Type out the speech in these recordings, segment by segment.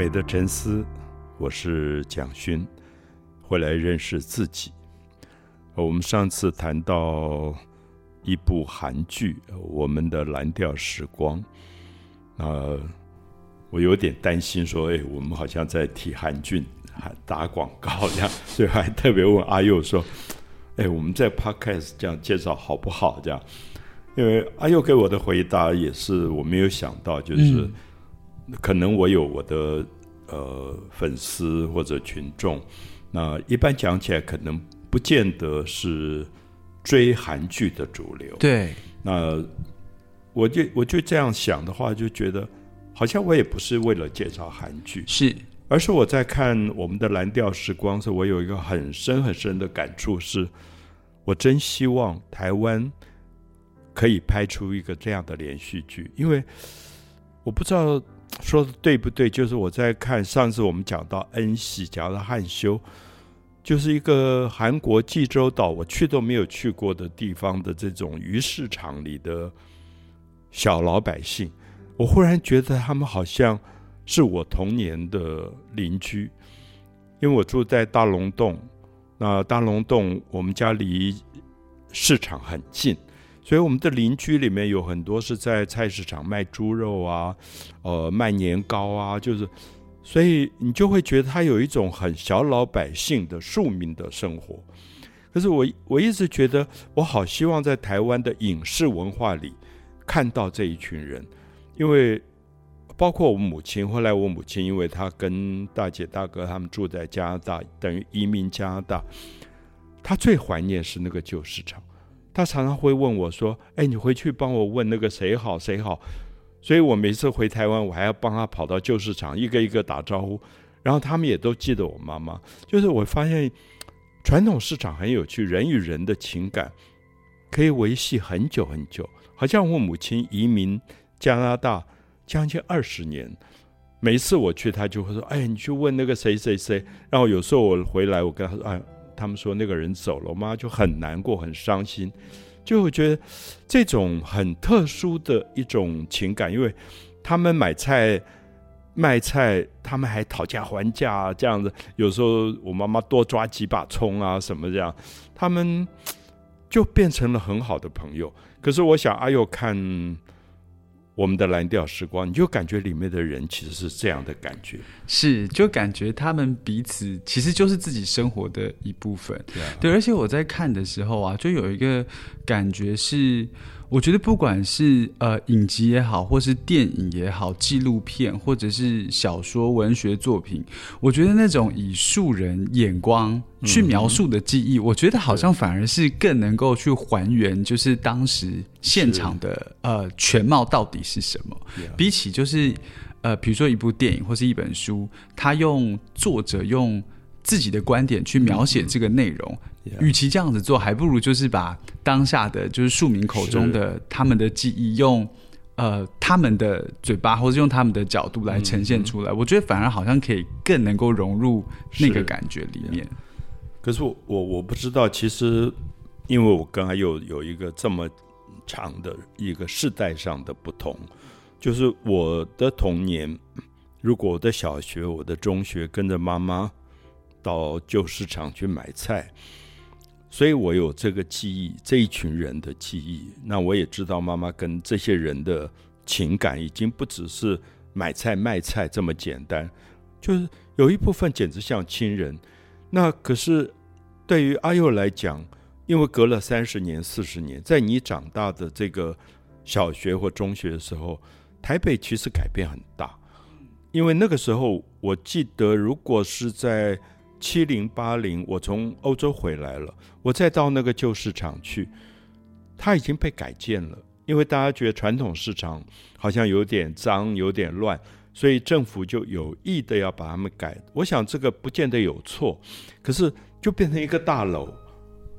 美的沉思，我是蒋勋，回来认识自己。我们上次谈到一部韩剧《我们的蓝调时光》，啊，我有点担心，说，哎，我们好像在替韩剧打广告这样，所以还特别问阿佑说，哎，我们在 Podcast 这样介绍好不好？这样，因为阿佑给我的回答也是我没有想到，就是。可能我有我的呃粉丝或者群众，那一般讲起来，可能不见得是追韩剧的主流。对，那我就我就这样想的话，就觉得好像我也不是为了介绍韩剧，是，而是我在看我们的蓝调时光时，我有一个很深很深的感触，是我真希望台湾可以拍出一个这样的连续剧，因为我不知道。说的对不对？就是我在看上次我们讲到恩熙，讲到汉修，就是一个韩国济州岛，我去都没有去过的地方的这种鱼市场里的小老百姓，我忽然觉得他们好像是我童年的邻居，因为我住在大龙洞，那大龙洞我们家离市场很近。所以我们的邻居里面有很多是在菜市场卖猪肉啊，呃，卖年糕啊，就是，所以你就会觉得他有一种很小老百姓的庶民的生活。可是我我一直觉得，我好希望在台湾的影视文化里看到这一群人，因为包括我母亲，后来我母亲因为她跟大姐大哥他们住在加拿大，等于移民加拿大，她最怀念是那个旧市场。他常常会问我说：“哎，你回去帮我问那个谁好谁好。”所以我每次回台湾，我还要帮他跑到旧市场一个一个打招呼。然后他们也都记得我妈妈。就是我发现传统市场很有趣，人与人的情感可以维系很久很久。好像我母亲移民加拿大将近二十年，每次我去，他就会说：“哎，你去问那个谁谁谁。”然后有时候我回来，我跟他说：“哎。”他们说那个人走了，我妈就很难过、很伤心，就会觉得这种很特殊的一种情感，因为他们买菜、卖菜，他们还讨价还价啊这样子。有时候我妈妈多抓几把葱啊什么这样，他们就变成了很好的朋友。可是我想阿佑看。我们的蓝调时光，你就感觉里面的人其实是这样的感觉，是就感觉他们彼此其实就是自己生活的一部分，对。而且我在看的时候啊，就有一个感觉是。我觉得不管是呃影集也好，或是电影也好，纪录片或者是小说、文学作品，我觉得那种以素人眼光去描述的记忆，我觉得好像反而是更能够去还原，就是当时现场的呃全貌到底是什么。比起就是呃，比如说一部电影或是一本书，他用作者用自己的观点去描写这个内容。与其这样子做，还不如就是把当下的就是庶民口中的他们的记忆，用呃他们的嘴巴，或者用他们的角度来呈现出来。我觉得反而好像可以更能够融入那个感觉里面。可是我我我不知道，其实因为我刚才有有一个这么长的一个世代上的不同，就是我的童年，如果我的小学、我的中学跟着妈妈到旧市场去买菜。所以我有这个记忆，这一群人的记忆。那我也知道妈妈跟这些人的情感，已经不只是买菜卖菜这么简单，就是有一部分简直像亲人。那可是对于阿佑来讲，因为隔了三十年、四十年，在你长大的这个小学或中学的时候，台北其实改变很大。因为那个时候，我记得如果是在。七零八零，我从欧洲回来了，我再到那个旧市场去，它已经被改建了。因为大家觉得传统市场好像有点脏、有点乱，所以政府就有意的要把它们改。我想这个不见得有错，可是就变成一个大楼，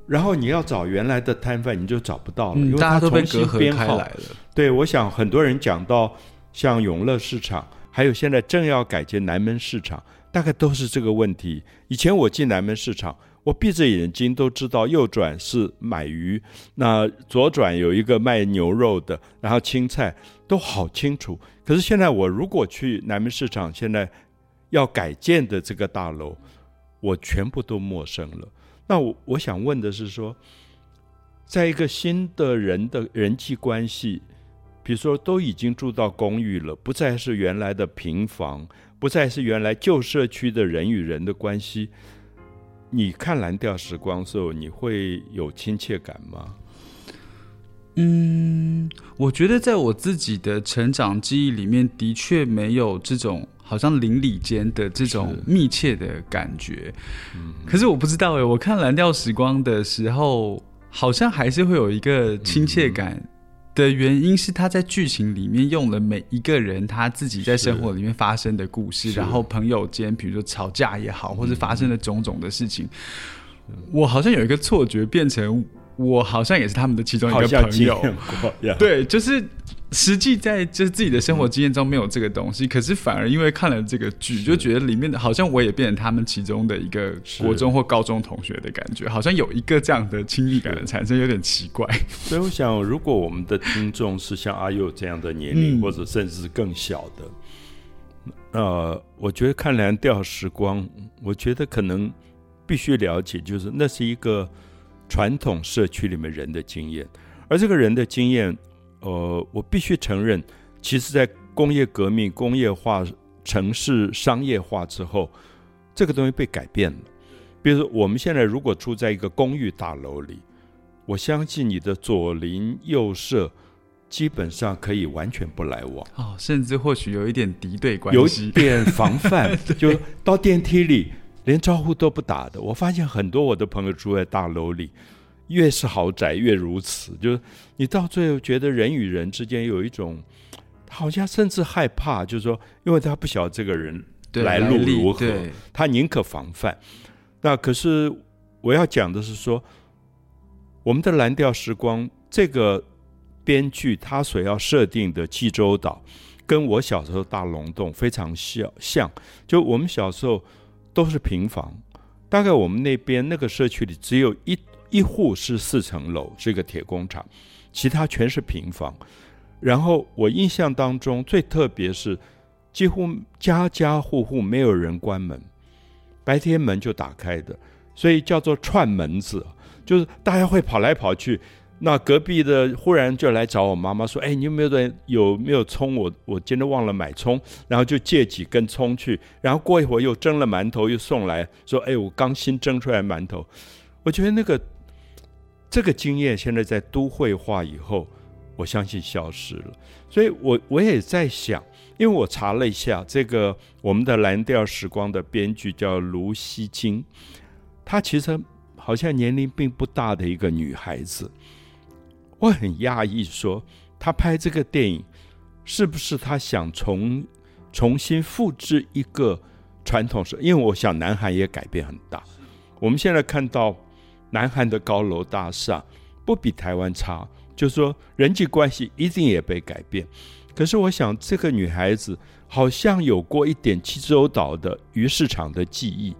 然后你要找原来的摊贩，你就找不到了，因为它重新编号了。对，我想很多人讲到像永乐市场，还有现在正要改建南门市场。大概都是这个问题。以前我进南门市场，我闭着眼睛都知道右转是买鱼，那左转有一个卖牛肉的，然后青菜都好清楚。可是现在我如果去南门市场，现在要改建的这个大楼，我全部都陌生了。那我我想问的是说，在一个新的人的人际关系，比如说都已经住到公寓了，不再是原来的平房，不再是原来旧社区的人与人的关系。你看蓝调时光的时候，你会有亲切感吗？嗯，我觉得在我自己的成长记忆里面，的确没有这种好像邻里间的这种密切的感觉。嗯，可是我不知道哎，我看蓝调时光的时候，好像还是会有一个亲切感的原因是他在剧情里面用了每一个人他自己在生活里面发生的故事，然后朋友间比如说吵架也好，或者发生的种种的事情，我好像有一个错觉变成。我好像也是他们的其中一个朋友，对，就是实际在就是自己的生活经验中没有这个东西，可是反而因为看了这个剧，就觉得里面的好像我也变成他们其中的一个国中或高中同学的感觉，好像有一个这样的亲密感的产生，有点奇怪。所以我想，如果我们的听众是像阿佑这样的年龄，或者甚至是更小的，呃，我觉得看《蓝调时光》，我觉得可能必须了解，就是那是一个。传统社区里面人的经验，而这个人的经验，呃，我必须承认，其实，在工业革命、工业化、城市商业化之后，这个东西被改变了。比如说，我们现在如果住在一个公寓大楼里，我相信你的左邻右舍基本上可以完全不来往，哦，甚至或许有一点敌对关系，有点防范，就到电梯里。连招呼都不打的，我发现很多我的朋友住在大楼里，越是豪宅越如此。就是你到最后觉得人与人之间有一种，好像甚至害怕，就是说，因为他不晓得这个人来路如何，他宁可防范。那可是我要讲的是说，我们的蓝调时光这个编剧他所要设定的济州岛，跟我小时候大龙洞非常像，像就我们小时候。都是平房，大概我们那边那个社区里只有一一户是四层楼，是一个铁工厂，其他全是平房。然后我印象当中最特别是，几乎家家户户没有人关门，白天门就打开的，所以叫做串门子，就是大家会跑来跑去。那隔壁的忽然就来找我妈妈说：“哎，你有没有人有没有葱？我我今天忘了买葱，然后就借几根葱去。然后过一会儿又蒸了馒头，又送来说：哎，我刚新蒸出来馒头。我觉得那个这个经验现在在都会化以后，我相信消失了。所以我我也在想，因为我查了一下这个我们的蓝调时光的编剧叫卢锡金，她其实好像年龄并不大的一个女孩子。”我很讶异，说他拍这个电影，是不是他想重重新复制一个传统式？因为我想南韩也改变很大。我们现在看到南韩的高楼大厦不比台湾差，就说人际关系一定也被改变。可是我想这个女孩子好像有过一点济州岛的鱼市场的记忆，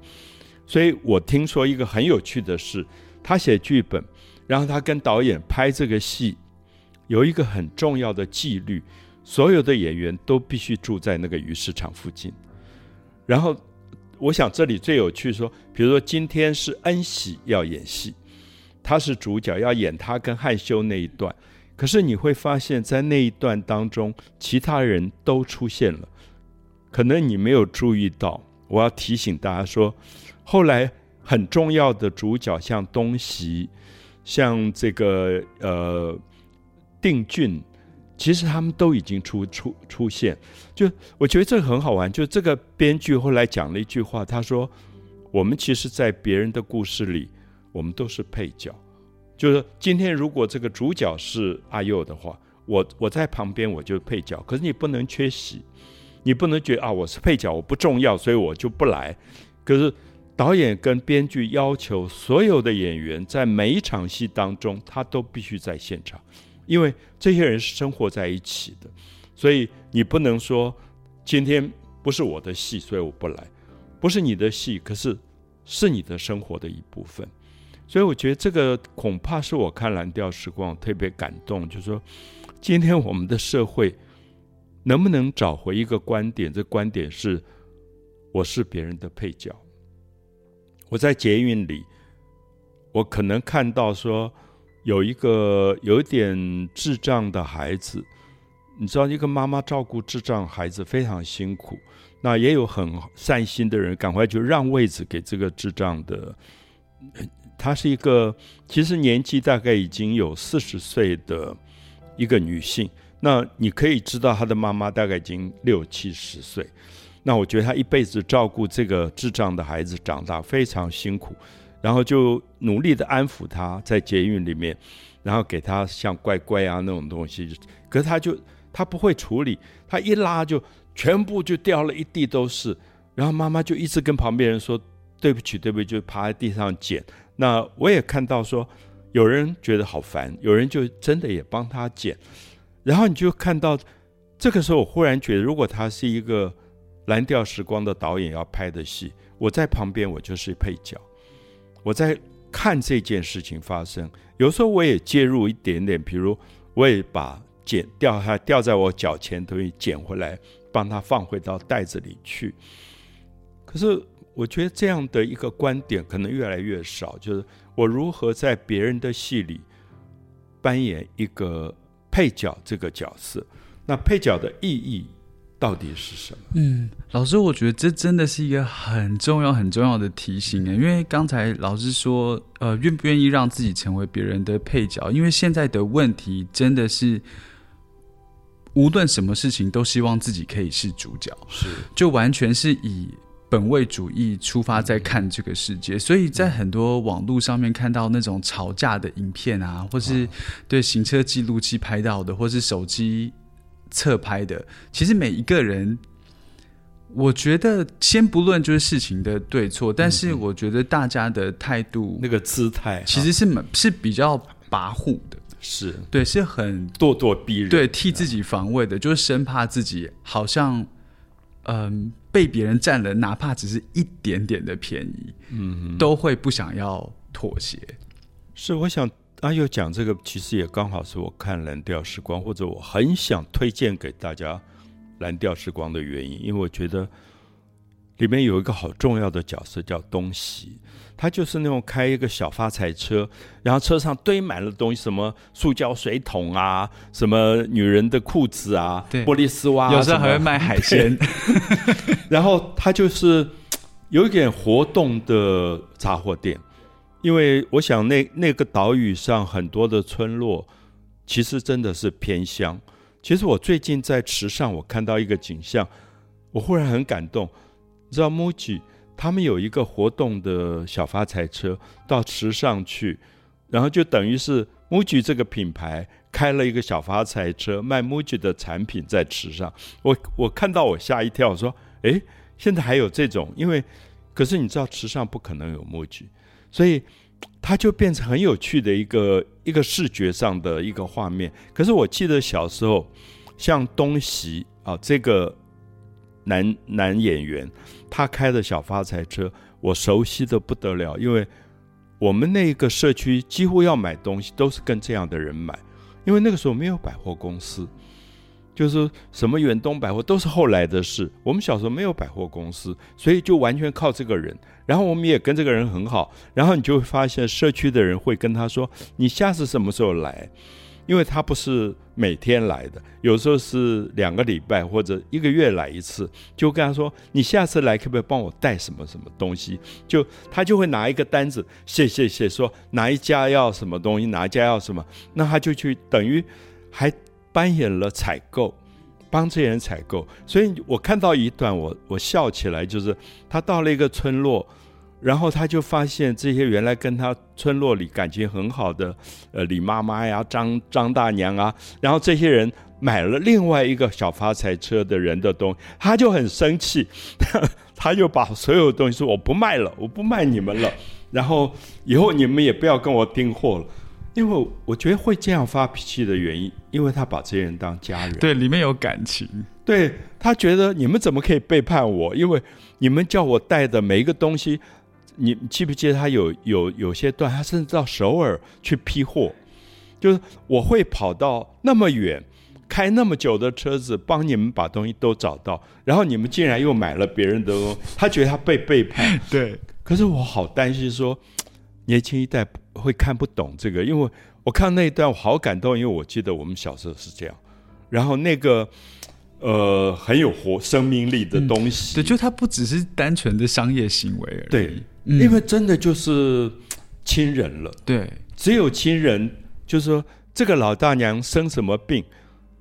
所以我听说一个很有趣的事，她写剧本。然后她跟导演拍这个戏，有一个很重要的纪律，所有的演员都必须住在那个鱼市场附近。然后，我想这里最有趣说，比如说今天是恩喜要演戏，他是主角要演他跟汉修那一段，可是你会发现在那一段当中，其他人都出现了，可能你没有注意到。我要提醒大家说，后来很重要的主角像东西。像这个呃，定俊，其实他们都已经出出出现。就我觉得这个很好玩。就这个编剧后来讲了一句话，他说：“我们其实，在别人的故事里，我们都是配角。就是今天如果这个主角是阿佑的话，我我在旁边我就配角。可是你不能缺席，你不能觉得啊我是配角，我不重要，所以我就不来。可是。”导演跟编剧要求所有的演员在每一场戏当中，他都必须在现场，因为这些人是生活在一起的，所以你不能说今天不是我的戏，所以我不来，不是你的戏，可是是你的生活的一部分。所以我觉得这个恐怕是我看《蓝调时光》特别感动，就是说今天我们的社会能不能找回一个观点？这观点是我是别人的配角。我在捷运里，我可能看到说有一个有点智障的孩子，你知道，一个妈妈照顾智障孩子非常辛苦。那也有很善心的人，赶快就让位子给这个智障的。她是一个其实年纪大概已经有四十岁的一个女性。那你可以知道，她的妈妈大概已经六七十岁。那我觉得她一辈子照顾这个智障的孩子长大非常辛苦，然后就努力的安抚他，在捷运里面，然后给他像乖乖啊那种东西。可是他就他不会处理，他一拉就。全部就掉了一地都是，然后妈妈就一直跟旁边人说对不起，对不起，就趴在地上捡。那我也看到说，有人觉得好烦，有人就真的也帮他捡。然后你就看到，这个时候我忽然觉得，如果他是一个蓝调时光的导演要拍的戏，我在旁边我就是配角，我在看这件事情发生。有时候我也介入一点点，比如我也把捡掉它掉在我脚前头捡回来。帮他放回到袋子里去。可是我觉得这样的一个观点可能越来越少，就是我如何在别人的戏里扮演一个配角这个角色？那配角的意义到底是什么？嗯，老师，我觉得这真的是一个很重要、很重要的提醒啊！因为刚才老师说，呃，愿不愿意让自己成为别人的配角？因为现在的问题真的是。无论什么事情，都希望自己可以是主角，是就完全是以本位主义出发在看这个世界。所以在很多网络上面看到那种吵架的影片啊，或是对行车记录器拍到的，或是手机侧拍的，其实每一个人，我觉得先不论就是事情的对错，但是我觉得大家的态度、那个姿态，其实是是比较跋扈的。是。对，是很咄咄逼人，对，替自己防卫的，就是生怕自己好像，嗯，被别人占了，哪怕只是一点点的便宜，嗯，都会不想要妥协。是，我想阿佑讲这个，其实也刚好是我看《蓝调时光》，或者我很想推荐给大家《蓝调时光》的原因，因为我觉得里面有一个好重要的角色叫东西。他就是那种开一个小发财车，然后车上堆满了东西，什么塑胶水桶啊，什么女人的裤子啊，玻璃丝袜，有时候还会卖海鲜。然后他就是有一点活动的杂货店，因为我想那那个岛屿上很多的村落其实真的是偏乡。其实我最近在池上，我看到一个景象，我忽然很感动，你知道 MUJI。他们有一个活动的小发财车到池上去，然后就等于是 MUJI 这个品牌开了一个小发财车卖 MUJI 的产品在池上。我我看到我吓一跳，说：“哎，现在还有这种？因为可是你知道池上不可能有 MUJI，所以它就变成很有趣的一个一个视觉上的一个画面。可是我记得小时候，像东席啊这个。”男男演员，他开的小发财车，我熟悉的不得了，因为我们那个社区几乎要买东西都是跟这样的人买，因为那个时候没有百货公司，就是什么远东百货都是后来的事，我们小时候没有百货公司，所以就完全靠这个人，然后我们也跟这个人很好，然后你就会发现社区的人会跟他说：“你下次什么时候来？”因为他不是每天来的，有时候是两个礼拜或者一个月来一次，就跟他说：“你下次来可不可以帮我带什么什么东西？”就他就会拿一个单子，写写写，说哪一家要什么东西，哪一家要什么，那他就去等于还扮演了采购，帮这些人采购。所以我看到一段，我我笑起来，就是他到了一个村落。然后他就发现这些原来跟他村落里感情很好的，呃，李妈妈呀、张张大娘啊，然后这些人买了另外一个小发财车的人的东西，他就很生气，他就把所有东西说我不卖了，我不卖你们了，然后以后你们也不要跟我订货了，因为我觉得会这样发脾气的原因，因为他把这些人当家人，对，里面有感情，对他觉得你们怎么可以背叛我？因为你们叫我带的每一个东西。你记不记得他有有有些段，他甚至到首尔去批货，就是我会跑到那么远，开那么久的车子帮你们把东西都找到，然后你们竟然又买了别人的东西，他觉得他被背叛。对，可是我好担心说，年轻一代会看不懂这个，因为我看那一段我好感动，因为我记得我们小时候是这样，然后那个。呃，很有活生命力的东西，对，就它不只是单纯的商业行为而已，对，因为真的就是亲人了，对，只有亲人，就是说这个老大娘生什么病，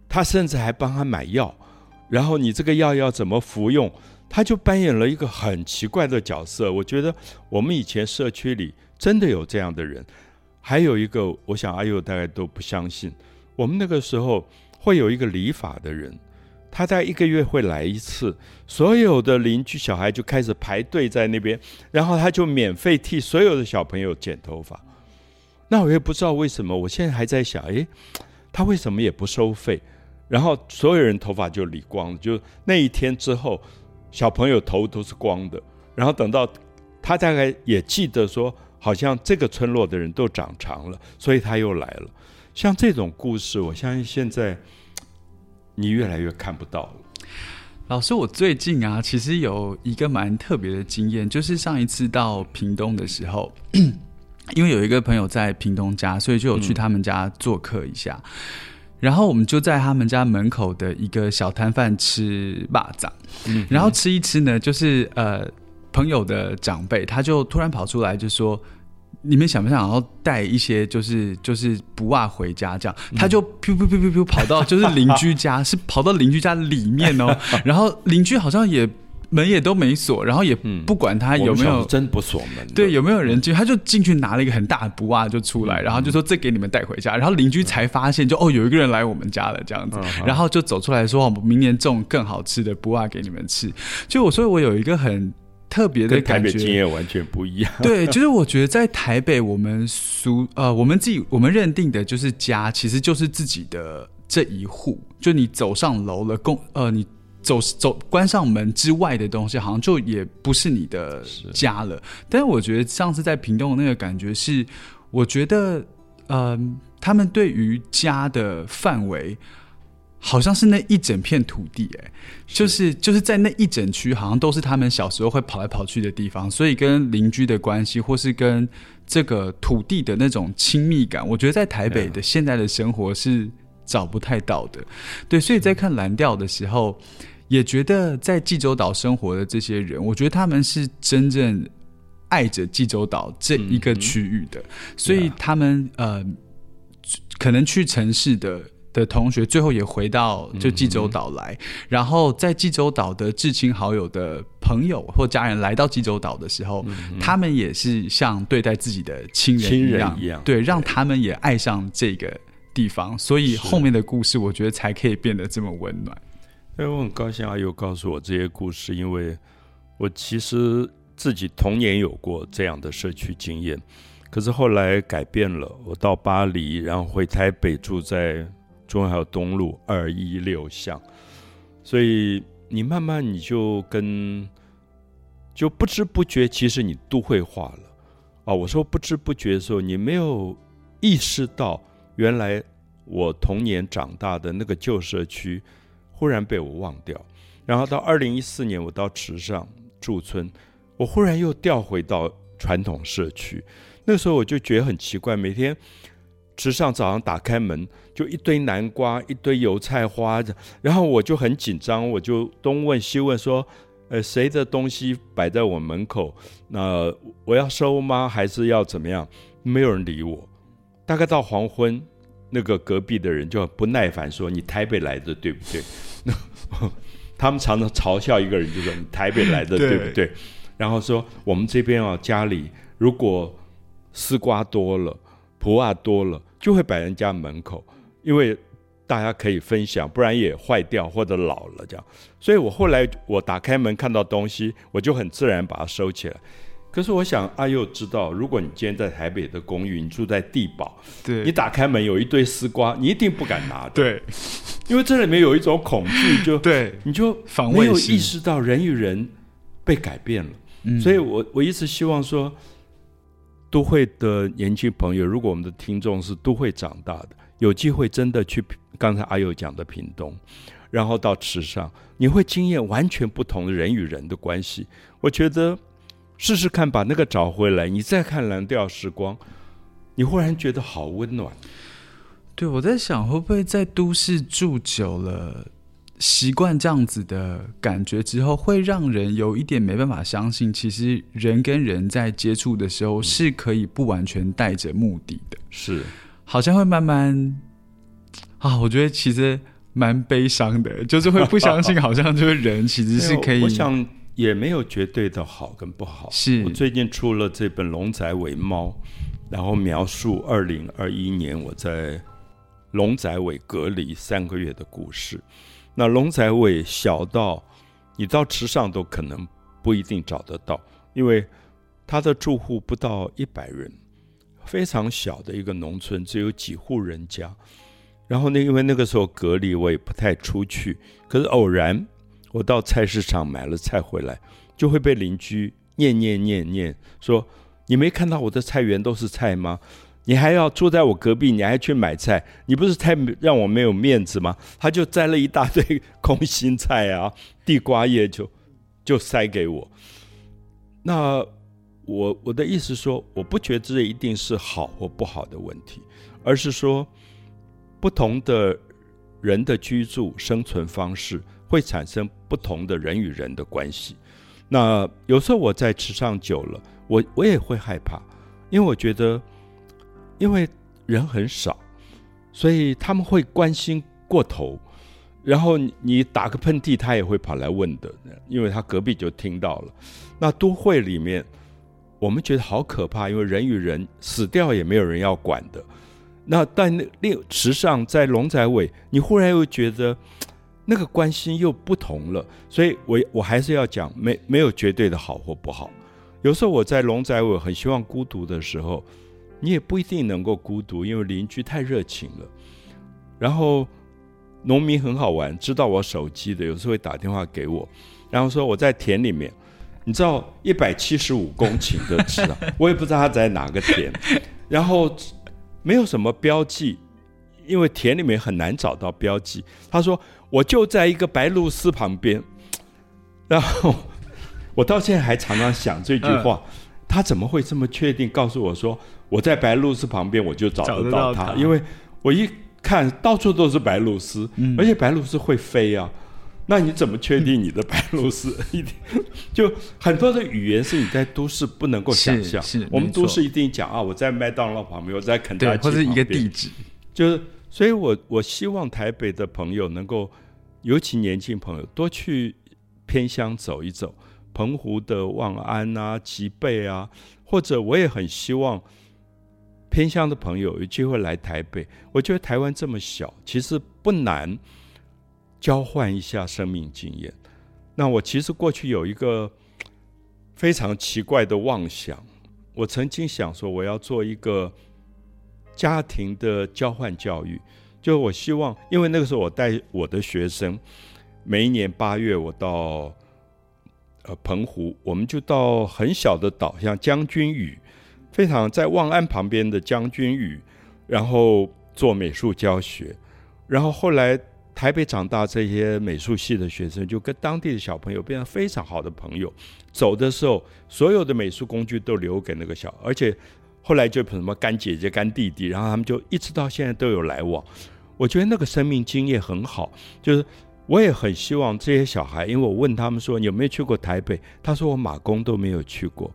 他甚至还帮他买药，然后你这个药要怎么服用，他就扮演了一个很奇怪的角色。我觉得我们以前社区里真的有这样的人，还有一个，我想阿佑大概都不相信，我们那个时候会有一个理发的人。他在一个月会来一次，所有的邻居小孩就开始排队在那边，然后他就免费替所有的小朋友剪头发。那我也不知道为什么，我现在还在想，诶，他为什么也不收费？然后所有人头发就理光了，就那一天之后，小朋友头都是光的。然后等到他大概也记得说，好像这个村落的人都长长了，所以他又来了。像这种故事，我相信现在。你越来越看不到了，老师。我最近啊，其实有一个蛮特别的经验，就是上一次到屏东的时候，因为有一个朋友在屏东家，所以就有去他们家做客一下。然后我们就在他们家门口的一个小摊贩吃霸掌，然后吃一吃呢，就是呃朋友的长辈，他就突然跑出来就说。你们想不想要带一些就是就是不袜回家？这样他就噗噗噗噗噗跑到就是邻居家，是跑到邻居家里面哦。然后邻居好像也门也都没锁，然后也不管他有没有真不锁门。对，有没有人进，他就进去拿了一个很大的布袜就出来，然后就说这给你们带回家。然后邻居才发现，就哦有一个人来我们家了这样子，然后就走出来说，明年种更好吃的布袜给你们吃。就我说我有一个很。特别的感觉，经验完全不一样。对，就是我觉得在台北，我们俗呃，我们自己我们认定的就是家，其实就是自己的这一户。就你走上楼了，公呃，你走走关上门之外的东西，好像就也不是你的家了。但是我觉得上次在屏东的那个感觉是，我觉得呃，他们对于家的范围。好像是那一整片土地，哎，就是就是在那一整区，好像都是他们小时候会跑来跑去的地方，所以跟邻居的关系，或是跟这个土地的那种亲密感，我觉得在台北的现在的生活是找不太到的。对，所以在看蓝调的时候，也觉得在济州岛生活的这些人，我觉得他们是真正爱着济州岛这一个区域的，所以他们呃，可能去城市的。的同学最后也回到就济州岛来，然后在济州岛的至亲好友的朋友或家人来到济州岛的时候，他们也是像对待自己的亲人一样，对，让他们也爱上这个地方，所以后面的故事我觉得才可以变得这么温暖。所以我很高兴阿友告诉我这些故事，因为我其实自己童年有过这样的社区经验，可是后来改变了，我到巴黎，然后回台北住在。中还有东路二一六巷，所以你慢慢你就跟就不知不觉，其实你都会化了啊！我说不知不觉的时候，你没有意识到，原来我童年长大的那个旧社区忽然被我忘掉。然后到二零一四年，我到池上驻村，我忽然又调回到传统社区。那时候我就觉得很奇怪，每天。池上早上打开门，就一堆南瓜，一堆油菜花，然后我就很紧张，我就东问西问，说：“呃，谁的东西摆在我门口？那我要收吗？还是要怎么样？”没有人理我。大概到黄昏，那个隔壁的人就不耐烦说：“你台北来的对不对？” 他们常常嘲笑一个人，就说：“你台北来的对不对？”然后说：“我们这边啊，家里如果丝瓜多了，普洱多了。”就会摆人家门口，因为大家可以分享，不然也坏掉或者老了这样。所以我后来我打开门看到东西，我就很自然把它收起来。可是我想阿佑知道，如果你今天在台北的公寓，你住在地堡，对，你打开门有一堆丝瓜，你一定不敢拿的，对，因为这里面有一种恐惧，就 对，你就没有意识到人与人被改变了。所以我我一直希望说。都会的年轻朋友，如果我们的听众是都会长大的，有机会真的去刚才阿友讲的屏东，然后到池上，你会经验完全不同的人与人的关系。我觉得试试看，把那个找回来，你再看蓝调时光，你忽然觉得好温暖。对，我在想，会不会在都市住久了？习惯这样子的感觉之后，会让人有一点没办法相信，其实人跟人在接触的时候是可以不完全带着目的的。是，好像会慢慢啊，我觉得其实蛮悲伤的，就是会不相信，好像就是人其实是可以。我想也没有绝对的好跟不好。是我最近出了这本《龙仔尾猫》，然后描述二零二一年我在龙仔尾隔离三个月的故事。那龙仔尾小到你到池上都可能不一定找得到，因为他的住户不到一百人，非常小的一个农村，只有几户人家。然后呢，因为那个时候隔离，我也不太出去。可是偶然我到菜市场买了菜回来，就会被邻居念念念念说：“你没看到我的菜园都是菜吗？”你还要住在我隔壁，你还去买菜，你不是太让我没有面子吗？他就摘了一大堆空心菜啊，地瓜叶就就塞给我。那我我的意思说，我不觉得这一定是好或不好的问题，而是说不同的人的居住生存方式会产生不同的人与人的关系。那有时候我在池上久了，我我也会害怕，因为我觉得。因为人很少，所以他们会关心过头，然后你打个喷嚏，他也会跑来问的，因为他隔壁就听到了。那都会里面，我们觉得好可怕，因为人与人死掉也没有人要管的。那但那另时尚在龙仔尾，你忽然又觉得那个关心又不同了。所以我我还是要讲，没没有绝对的好或不好。有时候我在龙仔尾很希望孤独的时候。你也不一定能够孤独，因为邻居太热情了。然后农民很好玩，知道我手机的，有时候会打电话给我，然后说我在田里面，你知道一百七十五公顷的池啊，我也不知道他在哪个田，然后没有什么标记，因为田里面很难找到标记。他说我就在一个白鹭鸶旁边，然后我到现在还常常想这句话。他怎么会这么确定告诉我说我在白鹭鸶旁边我就找得到他？因为我一看到处都是白鹭鸶，而且白鹭鸶会飞啊。那你怎么确定你的白鹭鸶 一定就很多的语言是你在都市不能够想象？是我们都市一定讲啊，我在麦当劳旁边，我在肯德基或者一个地址。就是，所以我我希望台北的朋友能够，尤其年轻朋友多去偏乡走一走。澎湖的望安啊、吉贝啊，或者我也很希望偏乡的朋友有机会来台北。我觉得台湾这么小，其实不难交换一下生命经验。那我其实过去有一个非常奇怪的妄想，我曾经想说我要做一个家庭的交换教育，就我希望，因为那个时候我带我的学生，每一年八月我到。呃，澎湖，我们就到很小的岛，像将军屿，非常在望安旁边的将军屿，然后做美术教学。然后后来台北长大，这些美术系的学生就跟当地的小朋友变成非常好的朋友。走的时候，所有的美术工具都留给那个小，而且后来就什么干姐姐、干弟弟，然后他们就一直到现在都有来往。我觉得那个生命经验很好，就是。我也很希望这些小孩，因为我问他们说有没有去过台北，他说我马公都没有去过。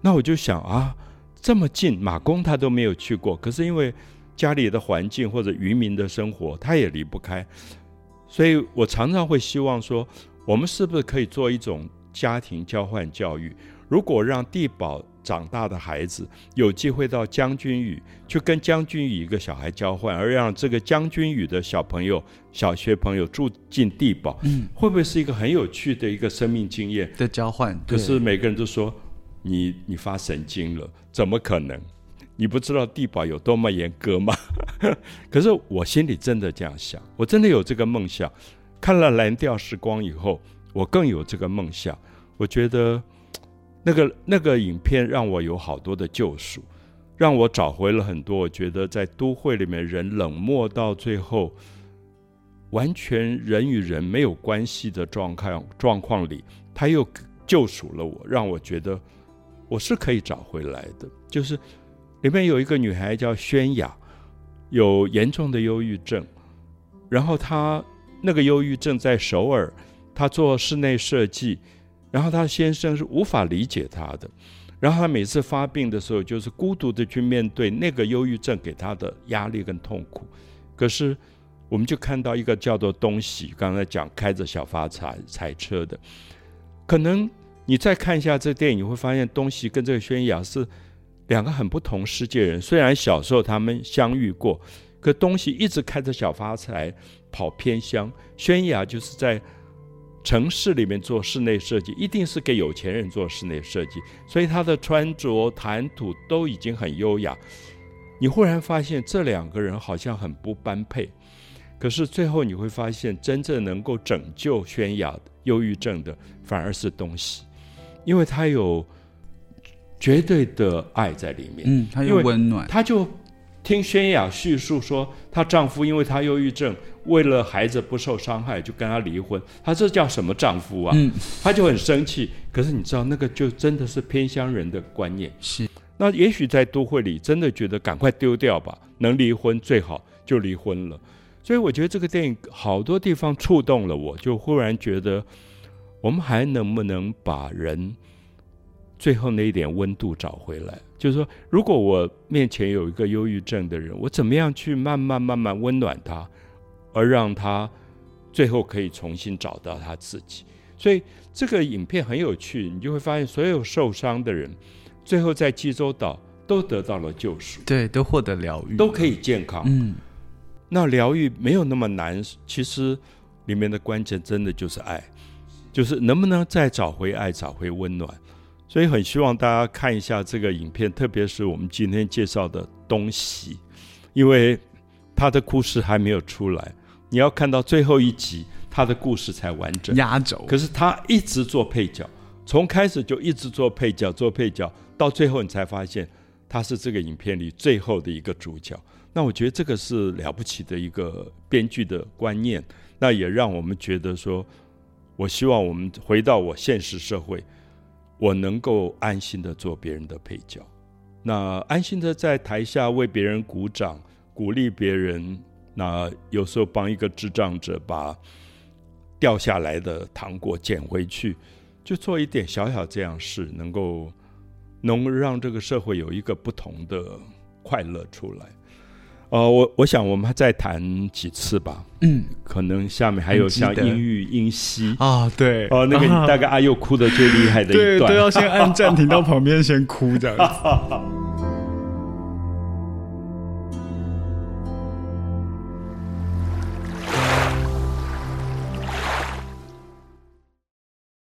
那我就想啊，这么近，马公他都没有去过，可是因为家里的环境或者渔民的生活，他也离不开。所以我常常会希望说，我们是不是可以做一种家庭交换教育？如果让地保。长大的孩子有机会到将军屿去跟将军屿一个小孩交换，而让这个将军屿的小朋友、小学朋友住进地堡，嗯，会不会是一个很有趣的一个生命经验的交换？可是每个人都说你你发神经了，怎么可能？你不知道地堡有多么严格吗？可是我心里真的这样想，我真的有这个梦想。看了蓝调时光以后，我更有这个梦想。我觉得。那个那个影片让我有好多的救赎，让我找回了很多。我觉得在都会里面，人冷漠到最后，完全人与人没有关系的状况状况里，他又救赎了我，让我觉得我是可以找回来的。就是里面有一个女孩叫宣雅，有严重的忧郁症，然后她那个忧郁症在首尔，她做室内设计。然后他先生是无法理解他的，然后他每次发病的时候，就是孤独的去面对那个忧郁症给他的压力跟痛苦。可是，我们就看到一个叫做东西，刚才讲开着小发财彩车的，可能你再看一下这电影，你会发现东西跟这个宣雅是两个很不同世界人。虽然小时候他们相遇过，可东西一直开着小发财跑偏乡，宣雅就是在。城市里面做室内设计，一定是给有钱人做室内设计，所以他的穿着、谈吐都已经很优雅。你忽然发现这两个人好像很不般配，可是最后你会发现，真正能够拯救宣雅忧郁症的，反而是东西，因为他有绝对的爱在里面。嗯，他有温暖，他就。听宣雅叙述说，她丈夫因为她忧郁症，为了孩子不受伤害，就跟她离婚。她这叫什么丈夫啊？嗯，她就很生气。可是你知道，那个就真的是偏乡人的观念。是，那也许在都会里，真的觉得赶快丢掉吧，能离婚最好就离婚了。所以我觉得这个电影好多地方触动了我，就忽然觉得，我们还能不能把人？最后那一点温度找回来，就是说，如果我面前有一个忧郁症的人，我怎么样去慢慢慢慢温暖他，而让他最后可以重新找到他自己。所以这个影片很有趣，你就会发现，所有受伤的人，最后在济州岛都得到了救赎，对，都获得疗愈，都可以健康。嗯，那疗愈没有那么难，其实里面的关键真的就是爱，就是能不能再找回爱，找回温暖。所以很希望大家看一下这个影片，特别是我们今天介绍的东西，因为他的故事还没有出来，你要看到最后一集，他的故事才完整。压轴。可是他一直做配角，从开始就一直做配角，做配角，到最后你才发现他是这个影片里最后的一个主角。那我觉得这个是了不起的一个编剧的观念，那也让我们觉得说，我希望我们回到我现实社会。我能够安心的做别人的配角，那安心的在台下为别人鼓掌，鼓励别人。那有时候帮一个智障者把掉下来的糖果捡回去，就做一点小小这样事，能够能让这个社会有一个不同的快乐出来。呃，我我想我们再谈几次吧。嗯，可能下面还有像音域音息啊，对，哦，那个大概阿佑哭的最厉害的一段，都要先按暂停到旁边先哭这样子。